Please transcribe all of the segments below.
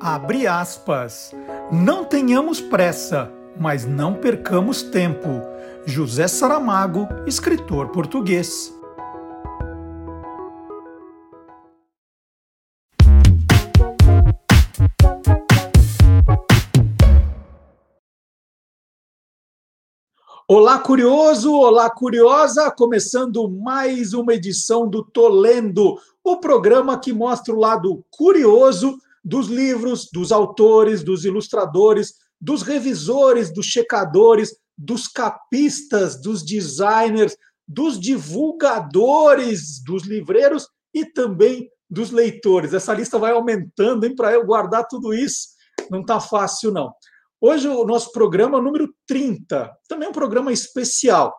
Abre aspas. Não tenhamos pressa, mas não percamos tempo. José Saramago, escritor português. Olá, curioso! Olá, curiosa! Começando mais uma edição do Tolendo, o programa que mostra o lado curioso dos livros, dos autores, dos ilustradores, dos revisores, dos checadores, dos capistas, dos designers, dos divulgadores, dos livreiros e também dos leitores. Essa lista vai aumentando, hein, para eu guardar tudo isso. Não está fácil, não. Hoje o nosso programa é número 30, também é um programa especial.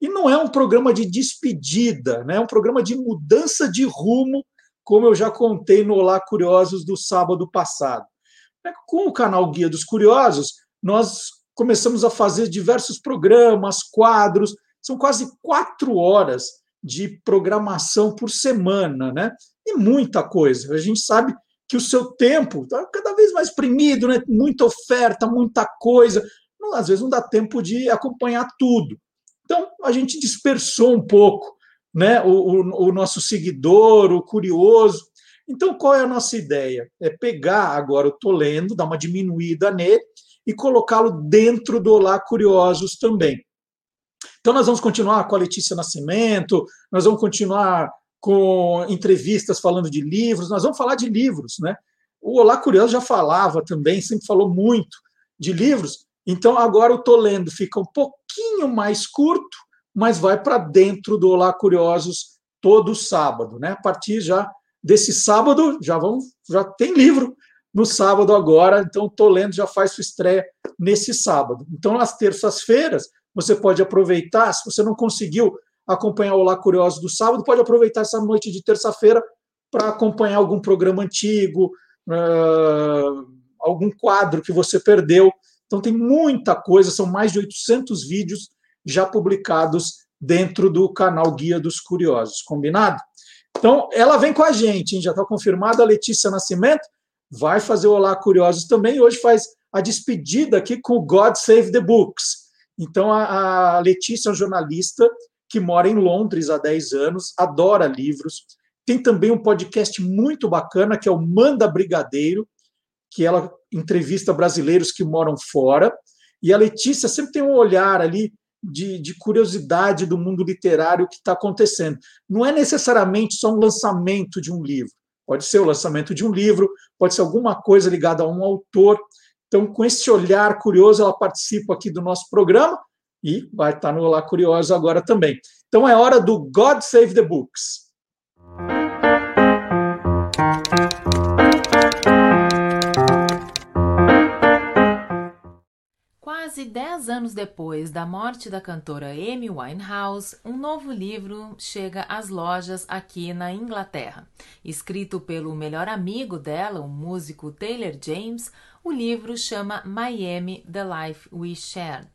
E não é um programa de despedida, né? é um programa de mudança de rumo, como eu já contei no Olá Curiosos do sábado passado. É, com o canal Guia dos Curiosos, nós começamos a fazer diversos programas, quadros, são quase quatro horas de programação por semana, né? E muita coisa. A gente sabe que o seu tempo está cada vez mais exprimido, né? muita oferta, muita coisa. Às vezes não dá tempo de acompanhar tudo. Então, a gente dispersou um pouco né? o, o, o nosso seguidor, o curioso. Então, qual é a nossa ideia? É pegar agora o Tolendo, dar uma diminuída nele e colocá-lo dentro do Olá Curiosos também. Então, nós vamos continuar com a Letícia Nascimento, nós vamos continuar com entrevistas falando de livros, nós vamos falar de livros, né? O Olá Curioso já falava também, sempre falou muito de livros, então agora o Tô Lendo fica um pouquinho mais curto, mas vai para dentro do Olá Curiosos todo sábado, né? A partir já desse sábado, já vamos, já tem livro no sábado agora, então o Tô Lendo já faz sua estreia nesse sábado. Então, nas terças-feiras, você pode aproveitar, se você não conseguiu acompanhar o Lá Curioso do sábado, pode aproveitar essa noite de terça-feira para acompanhar algum programa antigo, uh, algum quadro que você perdeu. Então, tem muita coisa, são mais de 800 vídeos já publicados dentro do canal Guia dos Curiosos, combinado? Então, ela vem com a gente, hein? já está confirmada a Letícia Nascimento, vai fazer o Olá Curiosos também, hoje faz a despedida aqui com o God Save the Books. Então, a, a Letícia é jornalista que mora em Londres há 10 anos, adora livros. Tem também um podcast muito bacana, que é o Manda Brigadeiro, que ela entrevista brasileiros que moram fora. E a Letícia sempre tem um olhar ali de, de curiosidade do mundo literário que está acontecendo. Não é necessariamente só um lançamento de um livro. Pode ser o lançamento de um livro, pode ser alguma coisa ligada a um autor. Então, com esse olhar curioso, ela participa aqui do nosso programa e vai estar no Olá Curioso agora também. Então é hora do God Save the Books. Quase dez anos depois da morte da cantora Amy Winehouse, um novo livro chega às lojas aqui na Inglaterra. Escrito pelo melhor amigo dela, o músico Taylor James, o livro chama Miami: The Life We Shared.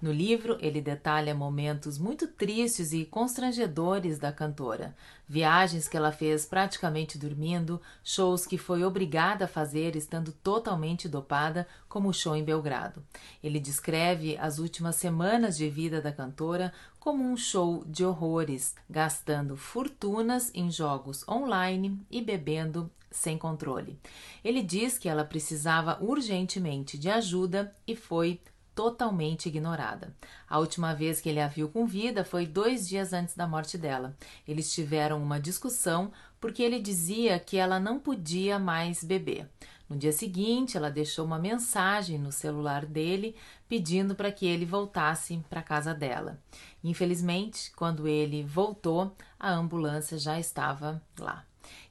No livro, ele detalha momentos muito tristes e constrangedores da cantora, viagens que ela fez praticamente dormindo, shows que foi obrigada a fazer estando totalmente dopada, como o show em Belgrado. Ele descreve as últimas semanas de vida da cantora como um show de horrores, gastando fortunas em jogos online e bebendo sem controle. Ele diz que ela precisava urgentemente de ajuda e foi totalmente ignorada. A última vez que ele a viu com vida foi dois dias antes da morte dela. Eles tiveram uma discussão porque ele dizia que ela não podia mais beber. No dia seguinte, ela deixou uma mensagem no celular dele pedindo para que ele voltasse para casa dela. Infelizmente, quando ele voltou, a ambulância já estava lá.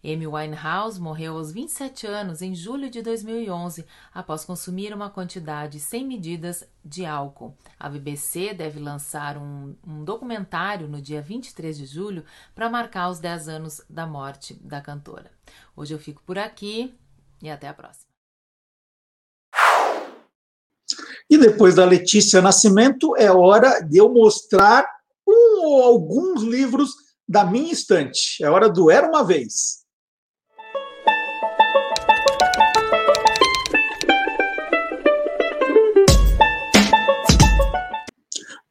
Amy Winehouse morreu aos 27 anos em julho de 2011, após consumir uma quantidade sem medidas de álcool. A BBC deve lançar um, um documentário no dia 23 de julho para marcar os 10 anos da morte da cantora. Hoje eu fico por aqui e até a próxima. E depois da Letícia Nascimento, é hora de eu mostrar um ou alguns livros da minha estante. É hora do Era uma Vez.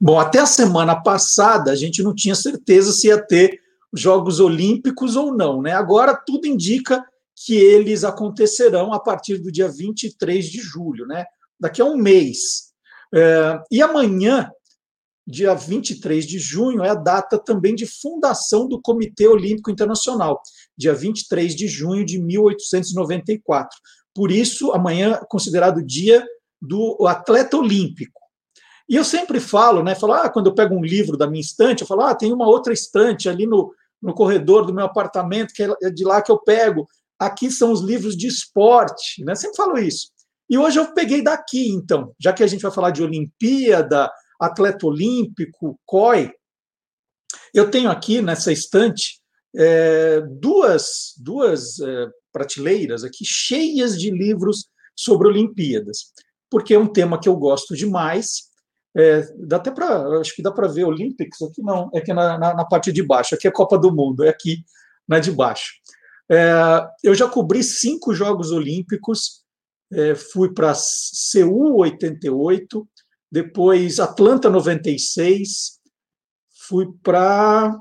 Bom, até a semana passada a gente não tinha certeza se ia ter Jogos Olímpicos ou não, né? Agora tudo indica que eles acontecerão a partir do dia 23 de julho, né? Daqui a um mês. É, e amanhã, dia 23 de junho, é a data também de fundação do Comitê Olímpico Internacional, dia 23 de junho de 1894. Por isso, amanhã é considerado o dia do atleta olímpico. E eu sempre falo, né? Falo, ah, quando eu pego um livro da minha estante, eu falo, ah, tem uma outra estante ali no, no corredor do meu apartamento, que é de lá que eu pego. Aqui são os livros de esporte, né? Sempre falo isso. E hoje eu peguei daqui, então, já que a gente vai falar de Olimpíada, atleta olímpico, COI, eu tenho aqui nessa estante é, duas, duas é, prateleiras aqui cheias de livros sobre Olimpíadas, porque é um tema que eu gosto demais é, dá até para, acho que dá para ver Olympics aqui, não, é aqui na, na, na, parte de baixo, aqui é Copa do Mundo, é aqui na de baixo. Eu já cobri cinco Jogos Olímpicos, fui para Seul 88, depois Atlanta 96, fui para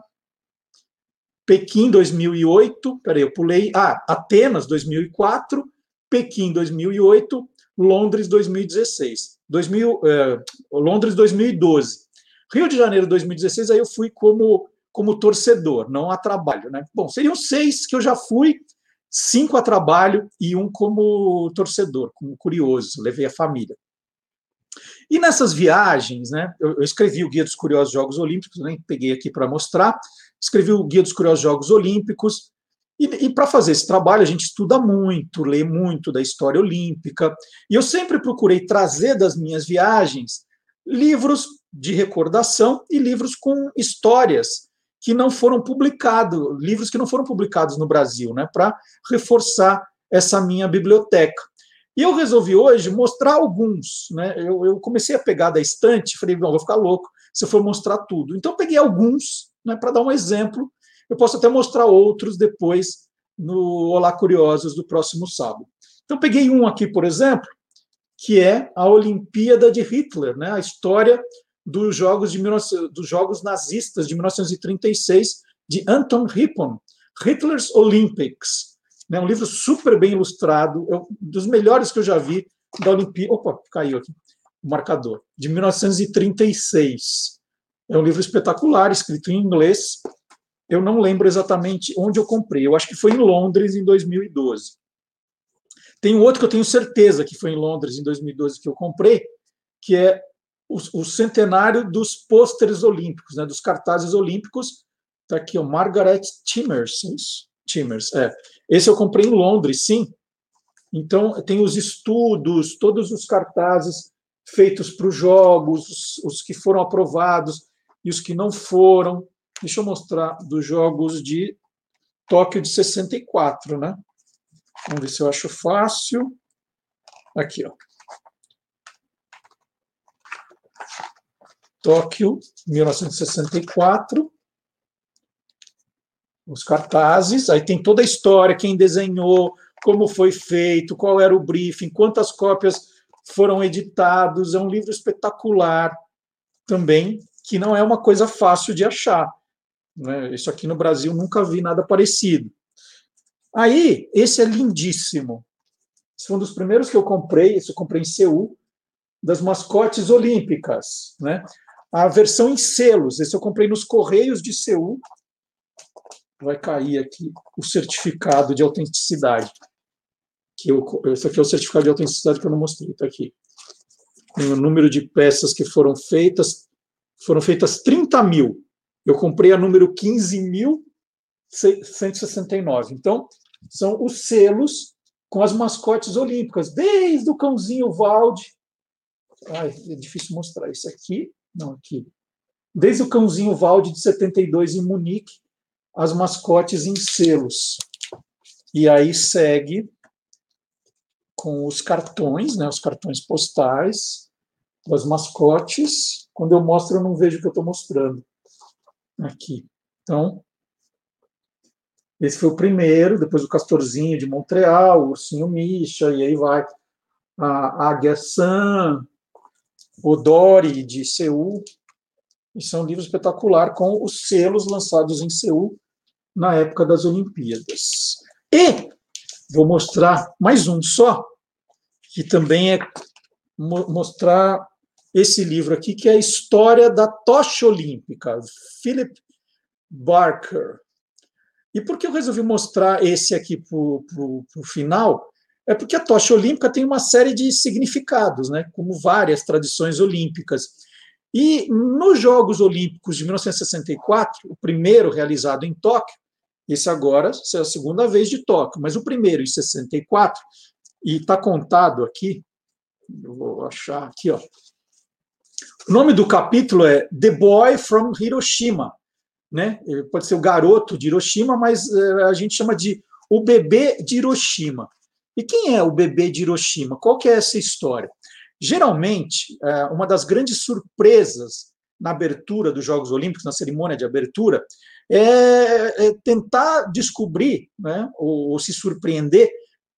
Pequim 2008, peraí, eu pulei, ah, Atenas 2004, Pequim 2008, Londres 2016. 2000, é, Londres 2012. Rio de Janeiro 2016, aí eu fui como, como torcedor, não a trabalho. Né? Bom, seriam seis que eu já fui, cinco a trabalho e um como torcedor, como curioso, levei a família. E nessas viagens, né, eu, eu escrevi o Guia dos Curiosos Jogos Olímpicos, nem peguei aqui para mostrar, escrevi o Guia dos Curiosos Jogos Olímpicos, e, e para fazer esse trabalho, a gente estuda muito, lê muito da história olímpica. E eu sempre procurei trazer das minhas viagens livros de recordação e livros com histórias que não foram publicados, livros que não foram publicados no Brasil, né, para reforçar essa minha biblioteca. E eu resolvi hoje mostrar alguns. Né? Eu, eu comecei a pegar da estante, falei, não, vou ficar louco se eu for mostrar tudo. Então, peguei alguns né, para dar um exemplo eu posso até mostrar outros depois no Olá Curiosos do próximo sábado. Então, peguei um aqui, por exemplo, que é a Olimpíada de Hitler, né? a história dos jogos, de 19, dos jogos nazistas de 1936, de Anton Rippon, Hitler's Olympics. Né? Um livro super bem ilustrado, dos melhores que eu já vi da Olimpíada. Opa, caiu aqui o marcador, de 1936. É um livro espetacular, escrito em inglês, eu não lembro exatamente onde eu comprei. Eu acho que foi em Londres em 2012. Tem outro que eu tenho certeza que foi em Londres em 2012 que eu comprei, que é o, o centenário dos pôsteres olímpicos, né, dos cartazes olímpicos. Está aqui, o Margaret Timmers. É isso? Timmers, é. Esse eu comprei em Londres, sim. Então, tem os estudos, todos os cartazes feitos para os jogos, os, os que foram aprovados e os que não foram. Deixa eu mostrar dos jogos de Tóquio de 64, né? Vamos ver se eu acho fácil. Aqui, ó. Tóquio, 1964. Os cartazes, aí tem toda a história, quem desenhou, como foi feito, qual era o briefing, quantas cópias foram editados. É um livro espetacular também, que não é uma coisa fácil de achar. Né? Isso aqui no Brasil nunca vi nada parecido. Aí, esse é lindíssimo. Esse foi um dos primeiros que eu comprei, esse eu comprei em Seul, das mascotes olímpicas. Né? A versão em selos, esse eu comprei nos Correios de Seul. Vai cair aqui o certificado de autenticidade. Que eu, esse aqui é o certificado de autenticidade que eu não mostrei, está aqui. Tem o número de peças que foram feitas, foram feitas 30 mil eu comprei a número 15.169. Então, são os selos com as mascotes olímpicas, desde o cãozinho Valde. Ai, é difícil mostrar isso aqui. Não, aqui. Desde o cãozinho Valde de 72 em Munique, as mascotes em selos. E aí segue com os cartões, né, os cartões postais das mascotes. Quando eu mostro, eu não vejo o que eu estou mostrando. Aqui. Então, esse foi o primeiro, depois o Castorzinho de Montreal, o Ursinho Misha, e aí vai a Águia San, o Dory de Seul, e são livros espetacular com os selos lançados em Seul na época das Olimpíadas. E vou mostrar mais um só, que também é mostrar esse livro aqui, que é a História da Tocha Olímpica, Philip Barker. E por que eu resolvi mostrar esse aqui para o final? É porque a tocha olímpica tem uma série de significados, né? como várias tradições olímpicas. E nos Jogos Olímpicos de 1964, o primeiro realizado em Tóquio, esse agora é a segunda vez de Tóquio, mas o primeiro em 64, e está contado aqui, eu vou achar aqui, ó. O nome do capítulo é The Boy from Hiroshima, né? Pode ser o garoto de Hiroshima, mas eh, a gente chama de o bebê de Hiroshima. E quem é o bebê de Hiroshima? Qual que é essa história? Geralmente, eh, uma das grandes surpresas na abertura dos Jogos Olímpicos, na cerimônia de abertura, é, é tentar descobrir, né, ou, ou, se surpreender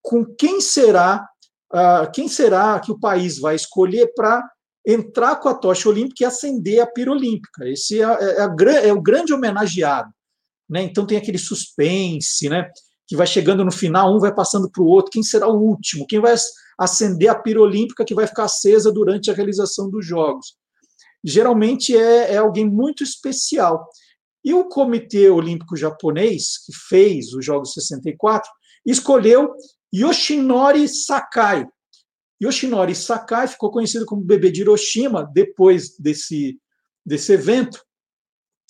com quem será, uh, quem será que o país vai escolher para entrar com a tocha olímpica e acender a pira olímpica. Esse é, é, é, é o grande homenageado. Né? Então tem aquele suspense, né? que vai chegando no final, um vai passando para o outro, quem será o último? Quem vai acender a pira olímpica que vai ficar acesa durante a realização dos Jogos? Geralmente é, é alguém muito especial. E o Comitê Olímpico Japonês, que fez os Jogos 64, escolheu Yoshinori Sakai, Yoshinori Sakai ficou conhecido como bebê de Hiroshima depois desse, desse evento.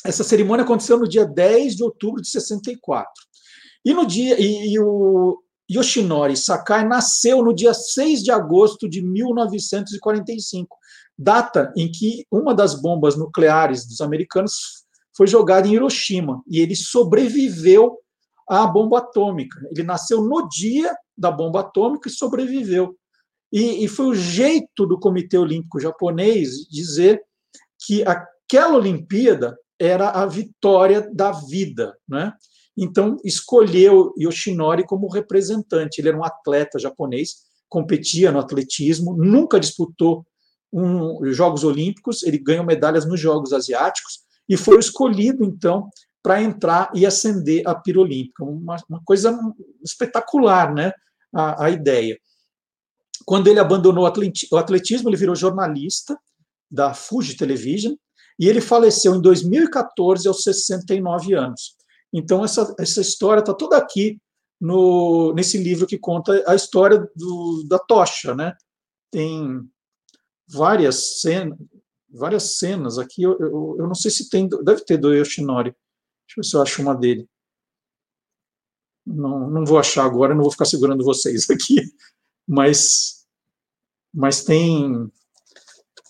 Essa cerimônia aconteceu no dia 10 de outubro de 64. E no dia e, e o Yoshinori Sakai nasceu no dia 6 de agosto de 1945, data em que uma das bombas nucleares dos americanos foi jogada em Hiroshima e ele sobreviveu à bomba atômica. Ele nasceu no dia da bomba atômica e sobreviveu. E, e foi o jeito do Comitê Olímpico Japonês dizer que aquela Olimpíada era a vitória da vida, né? Então escolheu Yoshinori como representante. Ele era um atleta japonês, competia no atletismo, nunca disputou um, Jogos Olímpicos, ele ganhou medalhas nos Jogos Asiáticos e foi escolhido então para entrar e ascender a pira olímpica. Uma, uma coisa espetacular, né? A, a ideia. Quando ele abandonou o atletismo, ele virou jornalista da Fuji Television e ele faleceu em 2014 aos 69 anos. Então essa, essa história está toda aqui no, nesse livro que conta a história do, da tocha, né? Tem várias cenas, várias cenas aqui. Eu, eu, eu, não sei se tem, deve ter do Yoshinori. Deixa eu ver se eu acho uma dele. Não, não vou achar agora, não vou ficar segurando vocês aqui mas, mas tem,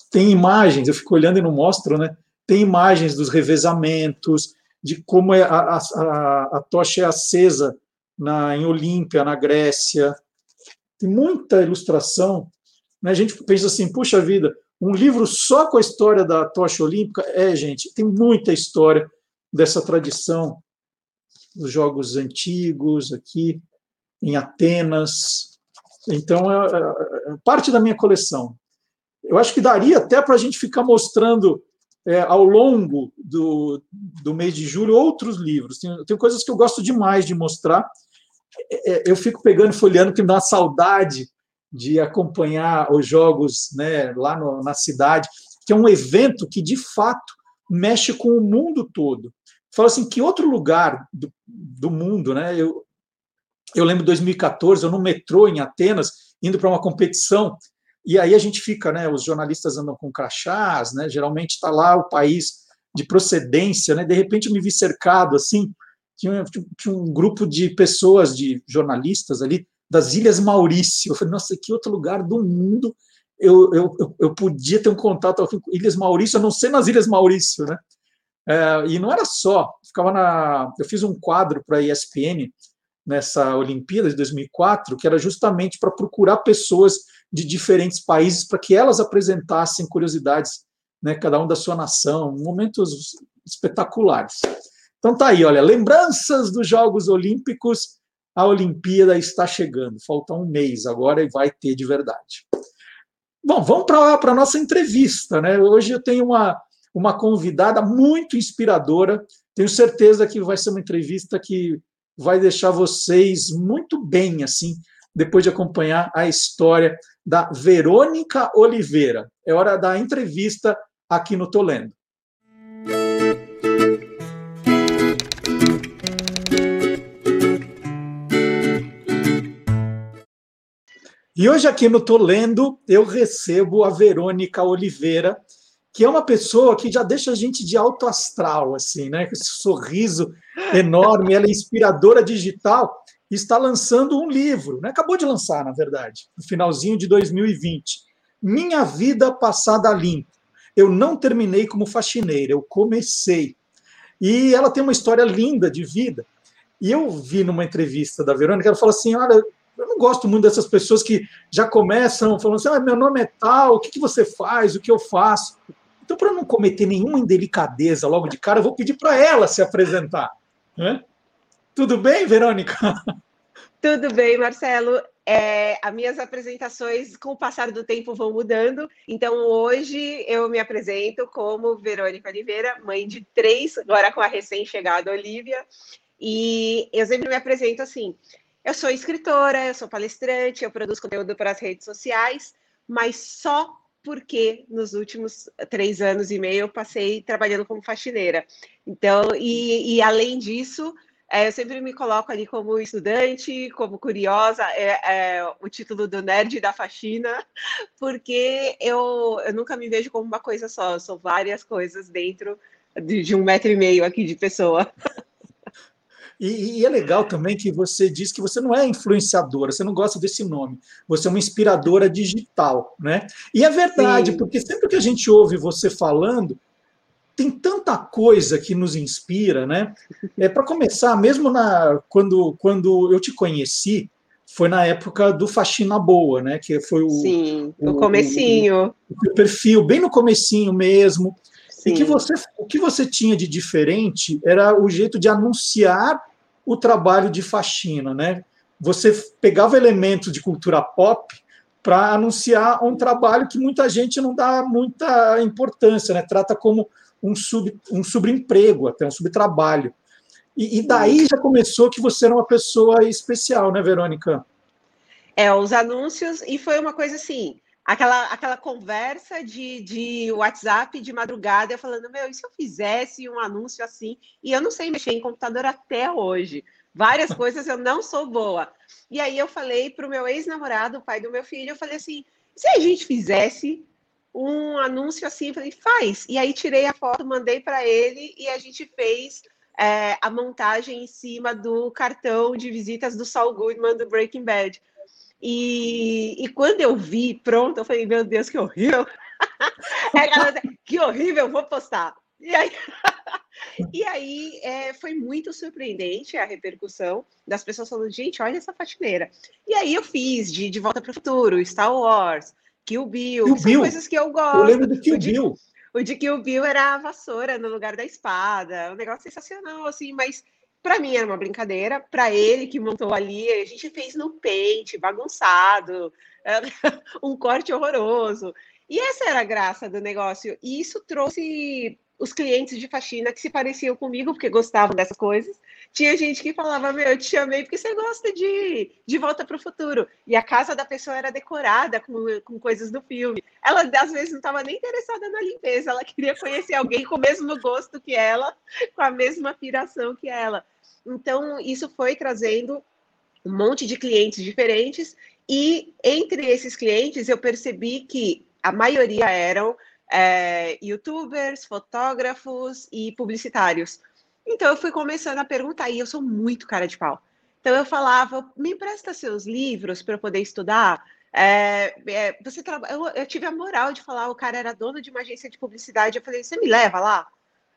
tem imagens, eu fico olhando e não mostro, né? Tem imagens dos revezamentos, de como é a, a, a tocha é acesa na, em Olímpia, na Grécia. Tem muita ilustração. Né? A gente pensa assim, puxa vida, um livro só com a história da tocha olímpica? É, gente, tem muita história dessa tradição dos jogos antigos aqui, em Atenas, então, é, é, é, parte da minha coleção. Eu acho que daria até para a gente ficar mostrando é, ao longo do, do mês de julho outros livros. Tem, tem coisas que eu gosto demais de mostrar. É, é eu fico pegando, folheando, que me dá uma saudade de acompanhar os jogos né, lá no, na cidade, que é um evento que, de fato, mexe com o mundo todo. Fala assim, que outro lugar do, do mundo, né? Eu, eu lembro de 2014, eu no metrô em Atenas, indo para uma competição, e aí a gente fica, né? Os jornalistas andam com crachás, né? Geralmente está lá o país de procedência, né? De repente eu me vi cercado assim, tinha, tinha um grupo de pessoas, de jornalistas ali das Ilhas Maurício. Eu falei, nossa, que outro lugar do mundo eu, eu, eu podia ter um contato com Ilhas Maurício, a não ser nas Ilhas Maurício, né? É, e não era só, ficava na. Eu fiz um quadro para a ESPN nessa Olimpíada de 2004, que era justamente para procurar pessoas de diferentes países para que elas apresentassem curiosidades, né, cada um da sua nação, momentos espetaculares. Então tá aí, olha, lembranças dos Jogos Olímpicos, a Olimpíada está chegando, falta um mês agora e vai ter de verdade. Bom, vamos para a nossa entrevista, né? Hoje eu tenho uma, uma convidada muito inspiradora, tenho certeza que vai ser uma entrevista que vai deixar vocês muito bem, assim, depois de acompanhar a história da Verônica Oliveira. É hora da entrevista aqui no Tolendo. E hoje aqui no Tolendo eu recebo a Verônica Oliveira, que é uma pessoa que já deixa a gente de alto astral, assim, né? Com esse sorriso enorme, ela é inspiradora digital e está lançando um livro, né? Acabou de lançar, na verdade, no finalzinho de 2020. Minha vida passada limpo. Eu não terminei como faxineira, eu comecei. E ela tem uma história linda de vida. E eu vi numa entrevista da Verônica, ela falou assim: Olha, eu não gosto muito dessas pessoas que já começam falando assim: ah, meu nome é tal, o que, que você faz, o que eu faço. Então, para não cometer nenhuma indelicadeza logo de cara, eu vou pedir para ela se apresentar. Né? Tudo bem, Verônica? Tudo bem, Marcelo. É, as minhas apresentações, com o passar do tempo, vão mudando. Então, hoje eu me apresento como Verônica Oliveira, mãe de três, agora com a recém-chegada Olivia. E eu sempre me apresento assim: eu sou escritora, eu sou palestrante, eu produzo conteúdo para as redes sociais, mas só porque nos últimos três anos e meio eu passei trabalhando como faxineira. Então, e, e além disso, é, eu sempre me coloco ali como estudante, como curiosa, é, é, o título do nerd da faxina, porque eu, eu nunca me vejo como uma coisa só, eu sou várias coisas dentro de, de um metro e meio aqui de pessoa. E, e, é legal também que você diz que você não é influenciadora, você não gosta desse nome, você é uma inspiradora digital, né? E é verdade, Sim. porque sempre que a gente ouve você falando, tem tanta coisa que nos inspira, né? É para começar, mesmo na quando quando eu te conheci, foi na época do Faxina Boa, né? Que foi o Sim, o, o comecinho. O, o, perfil, bem no comecinho mesmo. Sim. E que você, o que você tinha de diferente era o jeito de anunciar o trabalho de faxina, né? Você pegava elementos de cultura pop para anunciar um trabalho que muita gente não dá muita importância, né? Trata como um, sub, um subemprego, até um subtrabalho. E, e daí já começou que você era uma pessoa especial, né, Verônica? É, os anúncios, e foi uma coisa assim, aquela, aquela conversa de, de WhatsApp de madrugada, eu falando, meu, e se eu fizesse um anúncio assim? E eu não sei mexer em computador até hoje. Várias coisas eu não sou boa. E aí eu falei para o meu ex-namorado, o pai do meu filho, eu falei assim, se a gente fizesse um anúncio assim, eu falei, faz. E aí tirei a foto, mandei para ele e a gente fez é, a montagem em cima do cartão de visitas do Saul Goodman do Breaking Bad. E, e quando eu vi pronto, eu falei, meu Deus, que horrível. é, que horrível, vou postar. E aí, e aí é, foi muito surpreendente a repercussão das pessoas falando, gente, olha essa faxineira. E aí eu fiz de De Volta para o Futuro, Star Wars, Kill Bill, Kill Bill. coisas que eu gosto. Eu lembro do Kill o Bill. De, o de Kill Bill era a vassoura no lugar da espada, um negócio sensacional, assim, mas para mim era uma brincadeira, para ele que montou ali, a gente fez no pente, bagunçado, um corte horroroso. E essa era a graça do negócio. E isso trouxe os clientes de faxina que se pareciam comigo, porque gostavam dessas coisas. Tinha gente que falava, meu, eu te chamei porque você gosta de De Volta para o Futuro. E a casa da pessoa era decorada com, com coisas do filme. Ela, às vezes, não estava nem interessada na limpeza, ela queria conhecer alguém com o mesmo gosto que ela, com a mesma piração que ela. Então, isso foi trazendo um monte de clientes diferentes, e entre esses clientes eu percebi que a maioria eram é, youtubers, fotógrafos e publicitários. Então eu fui começando a perguntar, e eu sou muito cara de pau. Então eu falava, me empresta seus livros para eu poder estudar. É, é, você tra... eu, eu, tive a moral de falar, o cara era dono de uma agência de publicidade. Eu falei, você me leva lá?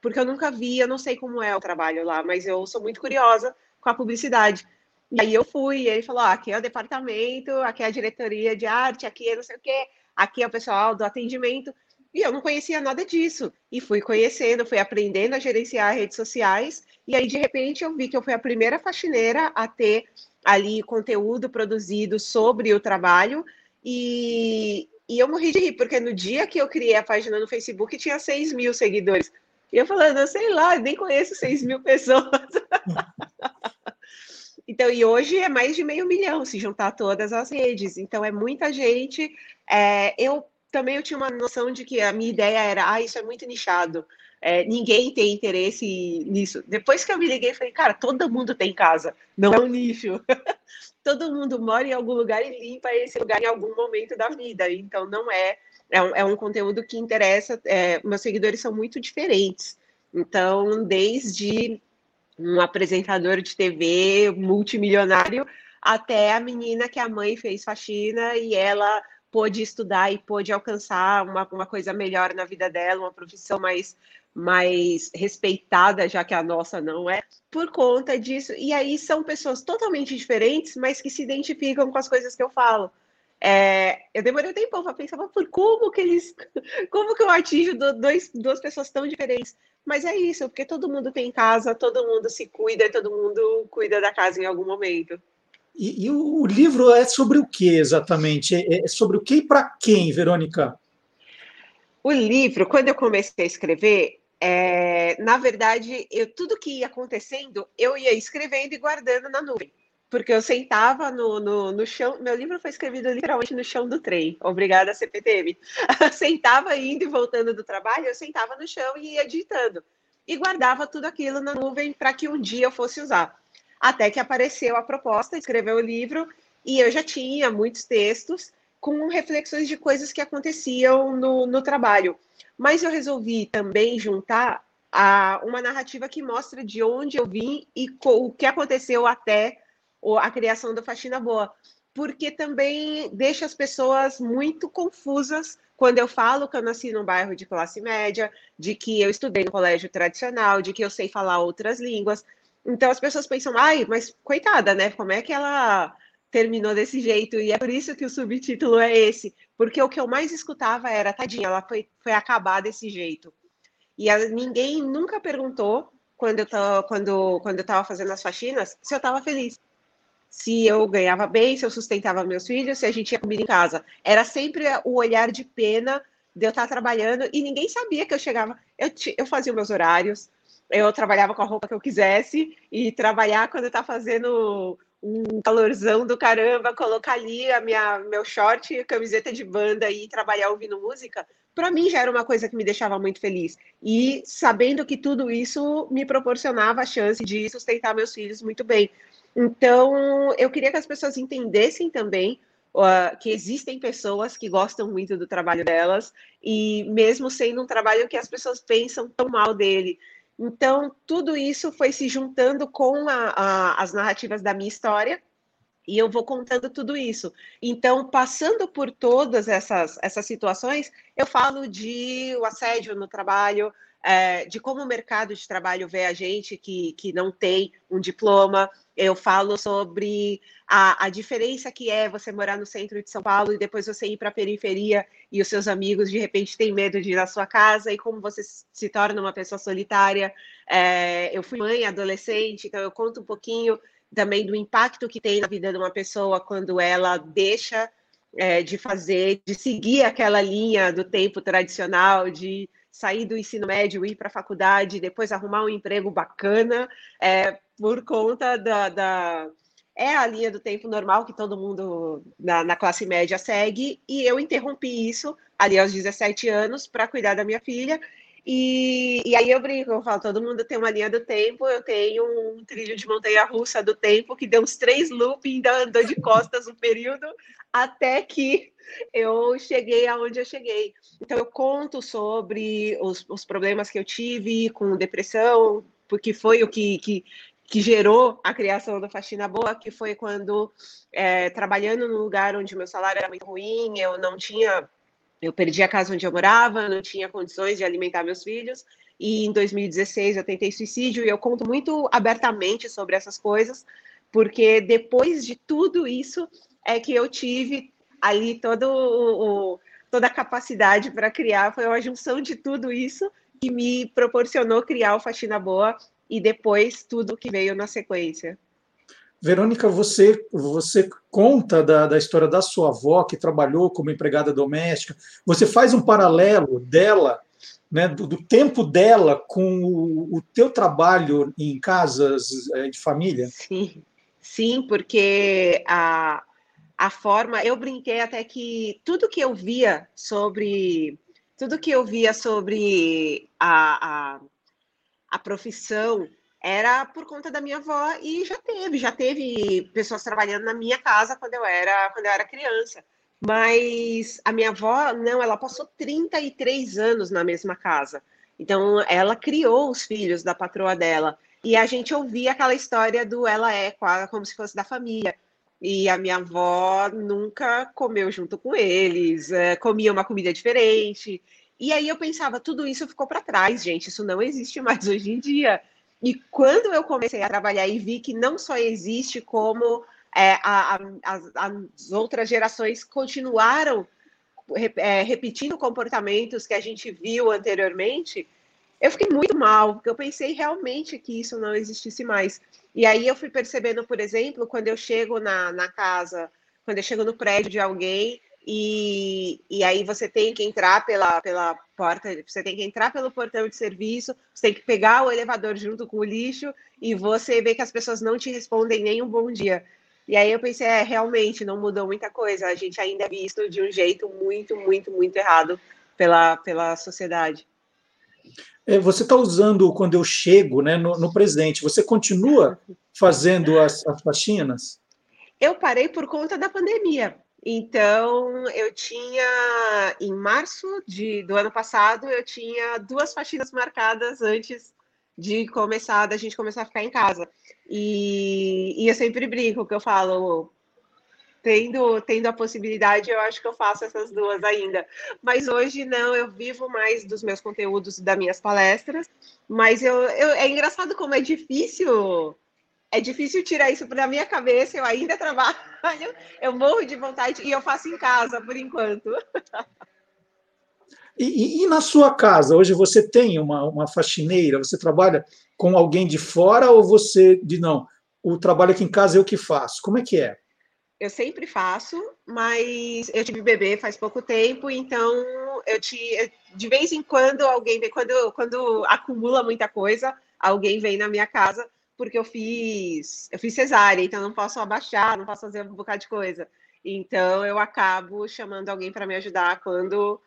Porque eu nunca vi, eu não sei como é o trabalho lá, mas eu sou muito curiosa com a publicidade. E aí eu fui, e ele falou: ah, aqui é o departamento, aqui é a diretoria de arte, aqui é não sei o quê, aqui é o pessoal do atendimento. E eu não conhecia nada disso. E fui conhecendo, fui aprendendo a gerenciar redes sociais. E aí, de repente, eu vi que eu fui a primeira faxineira a ter ali conteúdo produzido sobre o trabalho. E, e eu morri de rir, porque no dia que eu criei a página no Facebook tinha 6 mil seguidores. E eu falando, sei lá, nem conheço 6 mil pessoas. então, e hoje é mais de meio milhão, se juntar todas as redes. Então, é muita gente. É, eu também eu tinha uma noção de que a minha ideia era, ah, isso é muito nichado. É, ninguém tem interesse nisso. Depois que eu me liguei, falei, cara, todo mundo tem casa, não é um nicho. todo mundo mora em algum lugar e limpa esse lugar em algum momento da vida. Então, não é. É um, é um conteúdo que interessa. É, meus seguidores são muito diferentes. Então, desde um apresentador de TV multimilionário até a menina que a mãe fez faxina e ela pôde estudar e pôde alcançar uma, uma coisa melhor na vida dela, uma profissão mais mais respeitada, já que a nossa não é, por conta disso. E aí são pessoas totalmente diferentes, mas que se identificam com as coisas que eu falo. É, eu demorei um tempo para pensar, por como que eles, como que eu atingo dois, duas pessoas tão diferentes? Mas é isso, porque todo mundo tem casa, todo mundo se cuida, todo mundo cuida da casa em algum momento. E, e o livro é sobre o que exatamente? É, é sobre o que e para quem, Verônica? O livro, quando eu comecei a escrever, é, na verdade, eu, tudo que ia acontecendo, eu ia escrevendo e guardando na nuvem. Porque eu sentava no, no, no chão. Meu livro foi escrevido literalmente no chão do trem. Obrigada, CPTM. sentava indo e voltando do trabalho, eu sentava no chão e ia editando. E guardava tudo aquilo na nuvem para que um dia eu fosse usar. Até que apareceu a proposta, escreveu o livro, e eu já tinha muitos textos com reflexões de coisas que aconteciam no, no trabalho. Mas eu resolvi também juntar a, uma narrativa que mostra de onde eu vim e o que aconteceu até a criação da Faxina Boa. Porque também deixa as pessoas muito confusas quando eu falo que eu nasci num bairro de classe média, de que eu estudei no colégio tradicional, de que eu sei falar outras línguas. Então as pessoas pensam, ai, mas coitada, né? Como é que ela terminou desse jeito, e é por isso que o subtítulo é esse, porque o que eu mais escutava era, tadinha, ela foi, foi acabar desse jeito. E a, ninguém nunca perguntou, quando eu, tava, quando, quando eu fazendo as faxinas, se eu estava feliz. Se eu ganhava bem, se eu sustentava meus filhos, se a gente ia comida em casa. Era sempre o olhar de pena de eu estar trabalhando, e ninguém sabia que eu chegava. Eu, eu fazia meus horários, eu trabalhava com a roupa que eu quisesse, e trabalhar quando estava fazendo um calorzão do caramba, colocar ali a minha meu short, camiseta de banda e trabalhar ouvindo música, para mim já era uma coisa que me deixava muito feliz. E sabendo que tudo isso me proporcionava a chance de sustentar meus filhos muito bem. Então, eu queria que as pessoas entendessem também uh, que existem pessoas que gostam muito do trabalho delas, e mesmo sendo um trabalho que as pessoas pensam tão mal dele, então, tudo isso foi se juntando com a, a, as narrativas da minha história, e eu vou contando tudo isso. Então, passando por todas essas, essas situações, eu falo de o assédio no trabalho, é, de como o mercado de trabalho vê a gente que, que não tem um diploma. Eu falo sobre a, a diferença que é você morar no centro de São Paulo e depois você ir para a periferia e os seus amigos de repente têm medo de ir na sua casa e como você se torna uma pessoa solitária. É, eu fui mãe adolescente, então eu conto um pouquinho também do impacto que tem na vida de uma pessoa quando ela deixa é, de fazer, de seguir aquela linha do tempo tradicional, de sair do ensino médio, ir para a faculdade, depois arrumar um emprego bacana, é, por conta da, da, É a linha do tempo normal que todo mundo na, na classe média segue, e eu interrompi isso ali aos 17 anos para cuidar da minha filha. E, e, aí eu brinco, eu falo, todo mundo tem uma linha do tempo, eu tenho um trilho de montanha-russa do tempo que deu uns três loops, ainda andou de costas um período, até que eu cheguei aonde eu cheguei. Então, eu conto sobre os, os problemas que eu tive com depressão, porque foi o que, que, que gerou a criação da Faxina Boa, que foi quando, é, trabalhando num lugar onde meu salário era muito ruim, eu não tinha. Eu perdi a casa onde eu morava, não tinha condições de alimentar meus filhos. E em 2016 eu tentei suicídio e eu conto muito abertamente sobre essas coisas, porque depois de tudo isso é que eu tive ali todo o, o toda a capacidade para criar. Foi uma junção de tudo isso que me proporcionou criar o Faxina Boa e depois tudo que veio na sequência. Verônica, você, você conta da, da história da sua avó, que trabalhou como empregada doméstica. Você faz um paralelo dela, né, do, do tempo dela com o, o teu trabalho em casas eh, de família? Sim, sim, porque a, a forma. Eu brinquei até que tudo que eu via sobre. Tudo que eu via sobre a, a, a profissão era por conta da minha avó e já teve, já teve pessoas trabalhando na minha casa quando eu era, quando eu era criança. Mas a minha avó, não, ela passou 33 anos na mesma casa. Então, ela criou os filhos da patroa dela. E a gente ouvia aquela história do ela é como se fosse da família. E a minha avó nunca comeu junto com eles, é, comia uma comida diferente. E aí eu pensava, tudo isso ficou para trás, gente, isso não existe mais hoje em dia. E quando eu comecei a trabalhar e vi que não só existe, como é, a, a, as, as, outras gerações continuaram é, repetindo comportamentos que a gente viu anteriormente, eu fiquei muito mal, porque eu pensei realmente que isso não existisse mais. E aí eu fui percebendo, por exemplo, quando eu chego na, na casa, quando eu chego no prédio de alguém, e, e aí você tem que entrar pela, pela porta, você tem que entrar pelo portão de serviço, você tem que pegar o elevador junto com o lixo, e você vê que as pessoas não te respondem nem um bom dia. E aí eu pensei, é, realmente não mudou muita coisa, a gente ainda é visto de um jeito muito, muito, muito errado pela, pela sociedade. É, você está usando quando eu chego né, no, no presente, você continua fazendo as, as faxinas? Eu parei por conta da pandemia. Então, eu tinha, em março de, do ano passado, eu tinha duas faxinas marcadas antes de começar, da gente começar a ficar em casa. E, e eu sempre brinco, que eu falo, tendo, tendo a possibilidade, eu acho que eu faço essas duas ainda. Mas hoje não, eu vivo mais dos meus conteúdos e das minhas palestras. Mas eu, eu, é engraçado como é difícil é difícil tirar isso da minha cabeça, eu ainda trabalho, eu morro de vontade e eu faço em casa por enquanto. E, e, na sua casa, hoje você tem uma, uma faxineira, você trabalha com alguém de fora ou você de não? O trabalho aqui em casa eu que faço. Como é que é? Eu sempre faço, mas eu tive bebê faz pouco tempo, então eu te de vez em quando alguém vem, quando, quando acumula muita coisa, alguém vem na minha casa porque eu fiz, eu fiz cesárea, então não posso abaixar, não posso fazer um bocado de coisa. Então eu acabo chamando alguém para me ajudar quando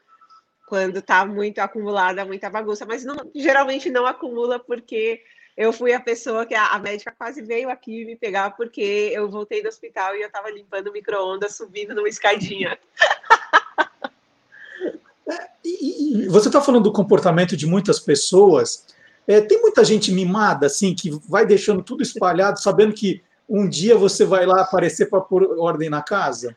quando tá muito acumulada, muita bagunça, mas não, geralmente não acumula porque eu fui a pessoa que a, a, médica quase veio aqui me pegar porque eu voltei do hospital e eu estava limpando o micro-ondas subindo numa escadinha. É, e, e você está falando do comportamento de muitas pessoas. É, tem muita gente mimada, assim, que vai deixando tudo espalhado, sabendo que um dia você vai lá aparecer para pôr ordem na casa?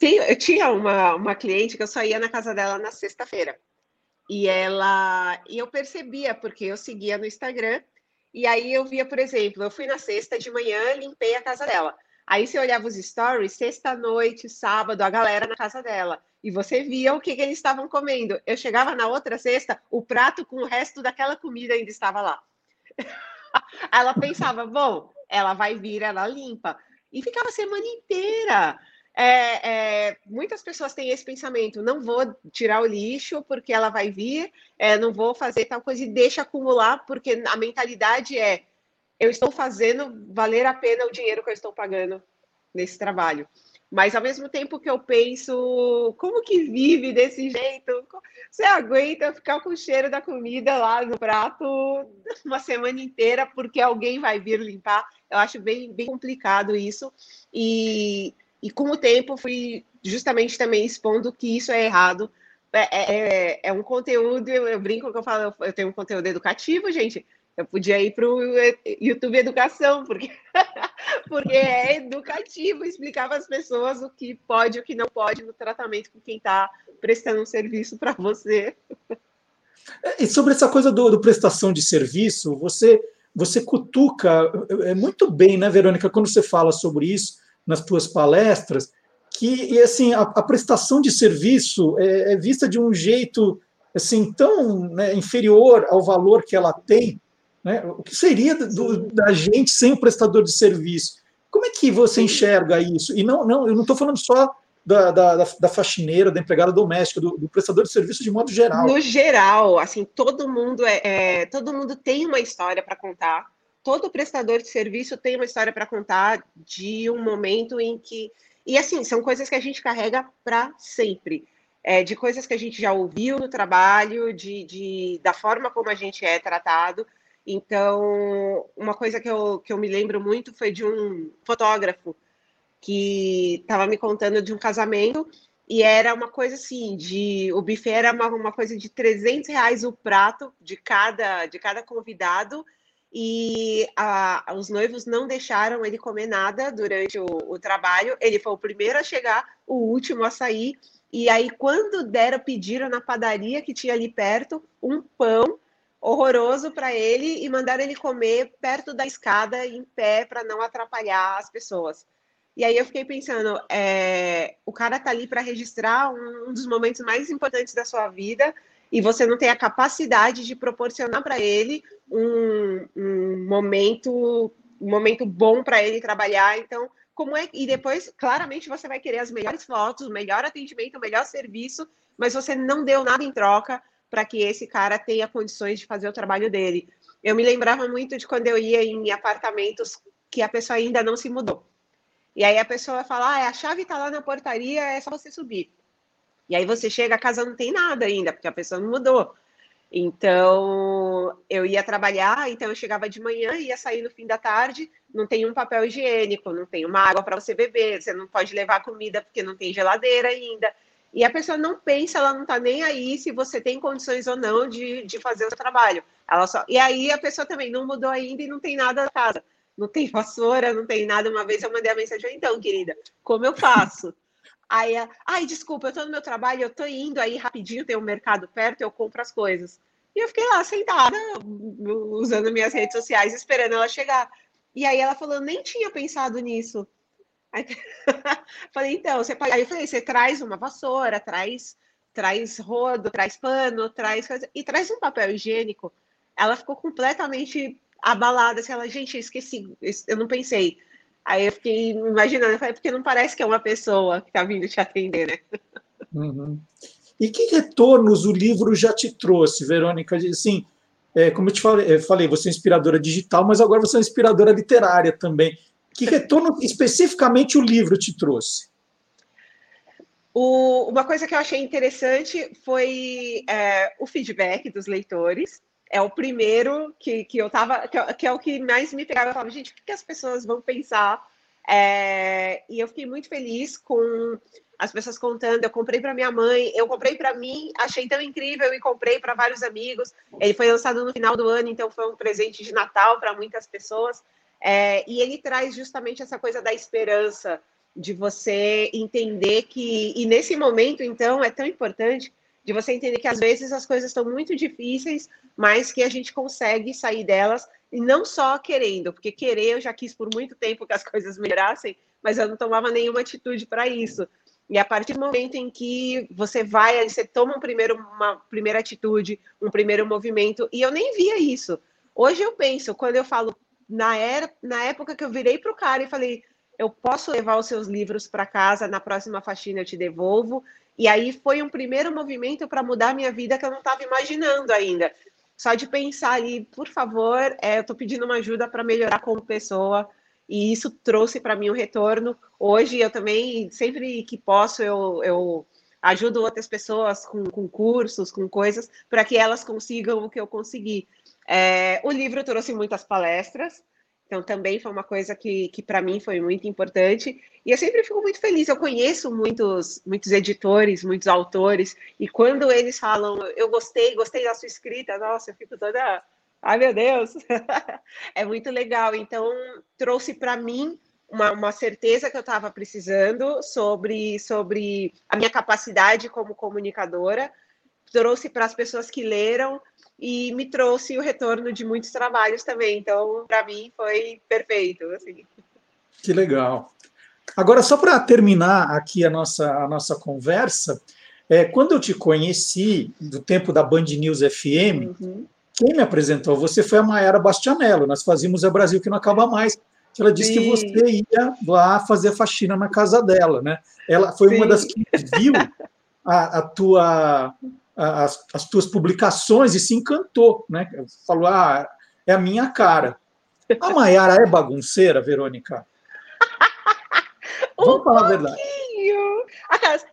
eu tinha uma, uma cliente que eu só ia na casa dela na sexta-feira. E ela. E eu percebia, porque eu seguia no Instagram, e aí eu via, por exemplo, eu fui na sexta de manhã, limpei a casa dela. Aí você olhava os stories, sexta-noite, sábado, a galera na casa dela e você via o que, que eles estavam comendo. Eu chegava na outra cesta, o prato com o resto daquela comida ainda estava lá. ela pensava, bom, ela vai vir, ela limpa. E ficava a semana inteira. É, é, muitas pessoas têm esse pensamento: não vou tirar o lixo porque ela vai vir, é, não vou fazer tal coisa e deixa acumular, porque a mentalidade é: eu estou fazendo valer a pena o dinheiro que eu estou pagando nesse trabalho. Mas ao mesmo tempo que eu penso, como que vive desse jeito? Você aguenta ficar com o cheiro da comida lá no prato uma semana inteira porque alguém vai vir limpar? Eu acho bem, bem complicado isso. E, e com o tempo fui justamente também expondo que isso é errado. É, é, é um conteúdo, eu, eu brinco que eu falo, eu tenho um conteúdo educativo, gente. Eu podia ir para o YouTube Educação, porque, porque é educativo, explicar para as pessoas o que pode e o que não pode no tratamento com quem está prestando um serviço para você. E sobre essa coisa do, do, prestação de serviço, você você cutuca é muito bem, né, Verônica, quando você fala sobre isso nas tuas palestras, que e assim a, a prestação de serviço é, é, vista de um jeito assim tão né, inferior ao valor que ela tem, né? O que seria do, da gente sem o prestador de serviço? Como é que você enxerga isso? E não, não, eu não estou falando só da, da, da, faxineira, da empregada doméstica, do, do, prestador de serviço de modo geral. No geral, assim, todo mundo é, é todo mundo tem uma história para contar. Todo prestador de serviço tem uma história para contar de um momento em que e assim são coisas que a gente carrega para sempre. É, de coisas que a gente já ouviu no trabalho, de, de, da forma como a gente é tratado. Então, uma coisa que eu, que eu me lembro muito foi de um fotógrafo que estava me contando de um casamento e era uma coisa assim, de o buffet era uma, uma coisa de 300 reais o prato de cada, de cada convidado e a, os noivos não deixaram ele comer nada durante o, o, trabalho. Ele foi o primeiro a chegar, o último a sair. E aí, quando deram, pediram na padaria que tinha ali perto um pão horroroso para ele e mandaram ele comer perto da escada, em pé, para não atrapalhar as pessoas. E aí eu fiquei pensando, é, o cara tá ali para registrar um, um, dos momentos mais importantes da sua vida e você não tem a capacidade de proporcionar para ele um, um, momento um momento bom para ele trabalhar. Então, como é e depois claramente você vai querer as melhores fotos, o melhor atendimento, o melhor serviço, mas você não deu nada em troca para que esse cara tenha condições de fazer o trabalho dele. Eu me lembrava muito de quando eu ia em apartamentos que a pessoa ainda não se mudou. E aí a pessoa fala: ah, a chave está lá na portaria, é só você subir. E aí você chega, a casa não tem nada ainda, porque a pessoa não mudou. Então, eu ia trabalhar, então eu chegava de manhã, ia sair no fim da tarde, não tem um papel higiênico, não tem uma água para você beber, você não pode levar comida porque não tem geladeira ainda. E a pessoa não pensa, ela não está nem aí se você tem condições ou não de, de fazer o trabalho. Ela só... E aí a pessoa também não mudou ainda e não tem nada na casa não tem vassoura, não tem nada. Uma vez eu mandei a mensagem, então, querida, como eu faço? Aí, ai, desculpa, eu tô no meu trabalho, eu tô indo aí rapidinho, tem um mercado perto, eu compro as coisas. E eu fiquei lá sentada, usando minhas redes sociais, esperando ela chegar. E aí ela falou, nem tinha pensado nisso. Aí, falei, então, você. Aí eu falei, você traz uma vassoura, traz, traz rodo, traz pano, traz coisa, e traz um papel higiênico. Ela ficou completamente abalada, assim, ela, gente, eu esqueci, eu não pensei. Aí eu fiquei imaginando, eu falei, porque não parece que é uma pessoa que está vindo te atender, né? Uhum. E que retornos o livro já te trouxe, Verônica? Assim, é, como eu te falei, eu falei, você é inspiradora digital, mas agora você é inspiradora literária também. Que retorno especificamente o livro te trouxe? O, uma coisa que eu achei interessante foi é, o feedback dos leitores é o primeiro que, que eu tava, que, é, que é o que mais me pegava. Eu falava, gente, o que, que as pessoas vão pensar? É, e eu fiquei muito feliz com as pessoas contando. Eu comprei para minha mãe, eu comprei para mim, achei tão incrível e comprei para vários amigos. Ele foi lançado no final do ano, então foi um presente de Natal para muitas pessoas. É, e ele traz justamente essa coisa da esperança, de você entender que, e nesse momento, então, é tão importante de você entender que às vezes as coisas estão muito difíceis, mas que a gente consegue sair delas e não só querendo, porque querer eu já quis por muito tempo que as coisas melhorassem, mas eu não tomava nenhuma atitude para isso. E a partir do momento em que você vai, você toma um primeiro, uma primeira atitude, um primeiro movimento, e eu nem via isso. Hoje eu penso, quando eu falo, na, era, na época que eu virei para o cara e falei, eu posso levar os seus livros para casa, na próxima faxina eu te devolvo, e aí foi um primeiro movimento para mudar minha vida que eu não estava imaginando ainda. Só de pensar ali, por favor, é, eu estou pedindo uma ajuda para melhorar como pessoa, e isso trouxe para mim um retorno. Hoje eu também, sempre que posso, eu, eu ajudo outras pessoas com, com cursos, com coisas, para que elas consigam o que eu consegui. É, o livro trouxe muitas palestras, então, também foi uma coisa que, que para mim foi muito importante. E eu sempre fico muito feliz. Eu conheço muitos, muitos editores, muitos autores, e quando eles falam, eu gostei, gostei da sua escrita, nossa, eu fico toda. Ai, meu Deus! é muito legal. Então, trouxe para mim uma, uma, certeza que eu estava precisando sobre, sobre a minha capacidade como comunicadora, trouxe para as pessoas que leram e me trouxe o retorno de muitos trabalhos também. Então, para mim, foi perfeito. Assim. Que legal. Agora, só para terminar aqui a nossa, a nossa conversa, é, quando eu te conheci, do tempo da Band News FM, uhum. quem me apresentou você foi a Mayara Bastianello. Nós fazíamos É Brasil que não acaba mais. Ela disse Sim. que você ia lá fazer faxina na casa dela, né? Ela foi Sim. uma das que viu a, a tua, as, as, tuas publicações e se encantou, né? Falou, ah, é a minha cara. A Mayara é bagunceira, Verônica? Vamos um falar a verdade.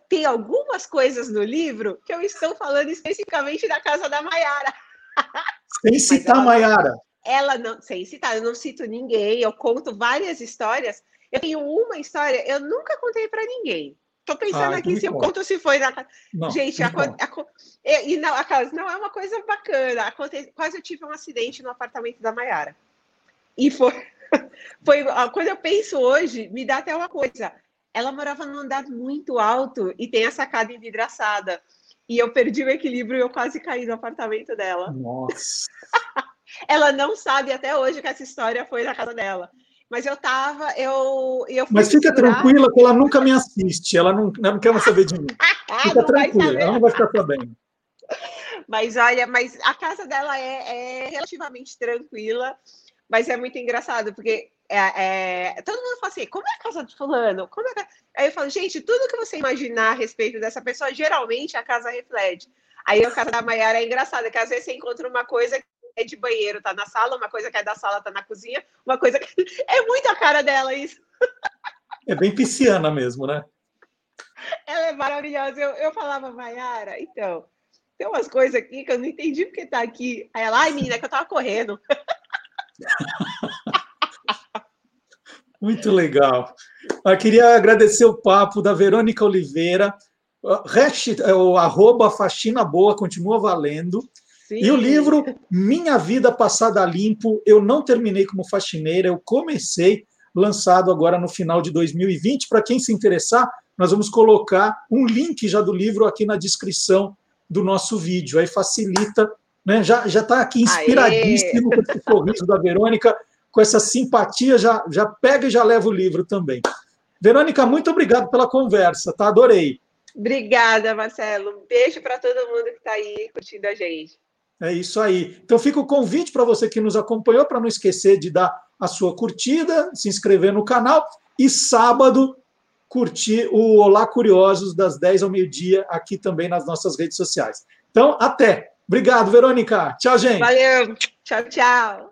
Tem algumas coisas no livro que eu estou falando especificamente da casa da Maiara. Sem citar Maiara. Ela não, sem citar, eu não cito ninguém, eu conto várias histórias. Eu tenho uma história, eu nunca contei para ninguém. Tô pensando ah, aqui se eu conto se foi na casa. Gente, a, a, e não, a casa não é uma coisa bacana. Aconte, quase eu tive um acidente no apartamento da Maiara. E foi, foi quando eu penso hoje, me dá até uma coisa ela morava num andar muito alto e tem a sacada envidraçada. E eu perdi o equilíbrio e eu quase caí no apartamento dela. Nossa! ela não sabe até hoje que essa história foi na casa dela. Mas eu tava, eu. eu Mas fica segurar... tranquila que ela nunca me assiste, ela não, ela não quer mais saber de mim. Fica tranquila, ela não vai ficar sabendo. Mas olha, mas a casa dela é, é relativamente tranquila, mas é muito engraçado, porque é, é, todo mundo fala assim, como é a casa de fulano? Como é Aí eu falo, gente, tudo que você imaginar a respeito dessa pessoa, geralmente a casa reflete. Aí a casa da Maiara é engraçada, que às vezes você encontra uma coisa é de banheiro, tá na sala, uma coisa que é da sala, tá na cozinha, uma coisa que... É muito a cara dela isso. É bem pisciana mesmo, né? Ela é maravilhosa. Eu, eu falava, Maiara, então, tem umas coisas aqui que eu não entendi porque tá aqui. Aí ela, ai, menina, é que eu tava correndo. Muito legal. Eu queria agradecer o papo da Verônica Oliveira. É, o arroba faxina boa continua valendo. Sim. E o livro Minha Vida Passada Limpo, eu não terminei como faxineira, eu comecei, lançado agora no final de 2020. Para quem se interessar, nós vamos colocar um link já do livro aqui na descrição do nosso vídeo. Aí facilita, né? Já está aqui inspiradíssimo Aê! com esse sorriso da Verônica com essa simpatia, já, já pega e já leva o livro também. Verônica, muito obrigado pela conversa, tá? Adorei. Obrigada, Marcelo. Um beijo para todo mundo que está aí curtindo a gente. É isso aí. Então fica o convite para você que nos acompanhou, para não esquecer de dar a sua curtida, se inscrever no canal e sábado curtir o Olá Curiosos das 10 ao meio-dia aqui também nas nossas redes sociais. Então, até. Obrigado, Verônica. Tchau, gente. Valeu. Tchau, tchau.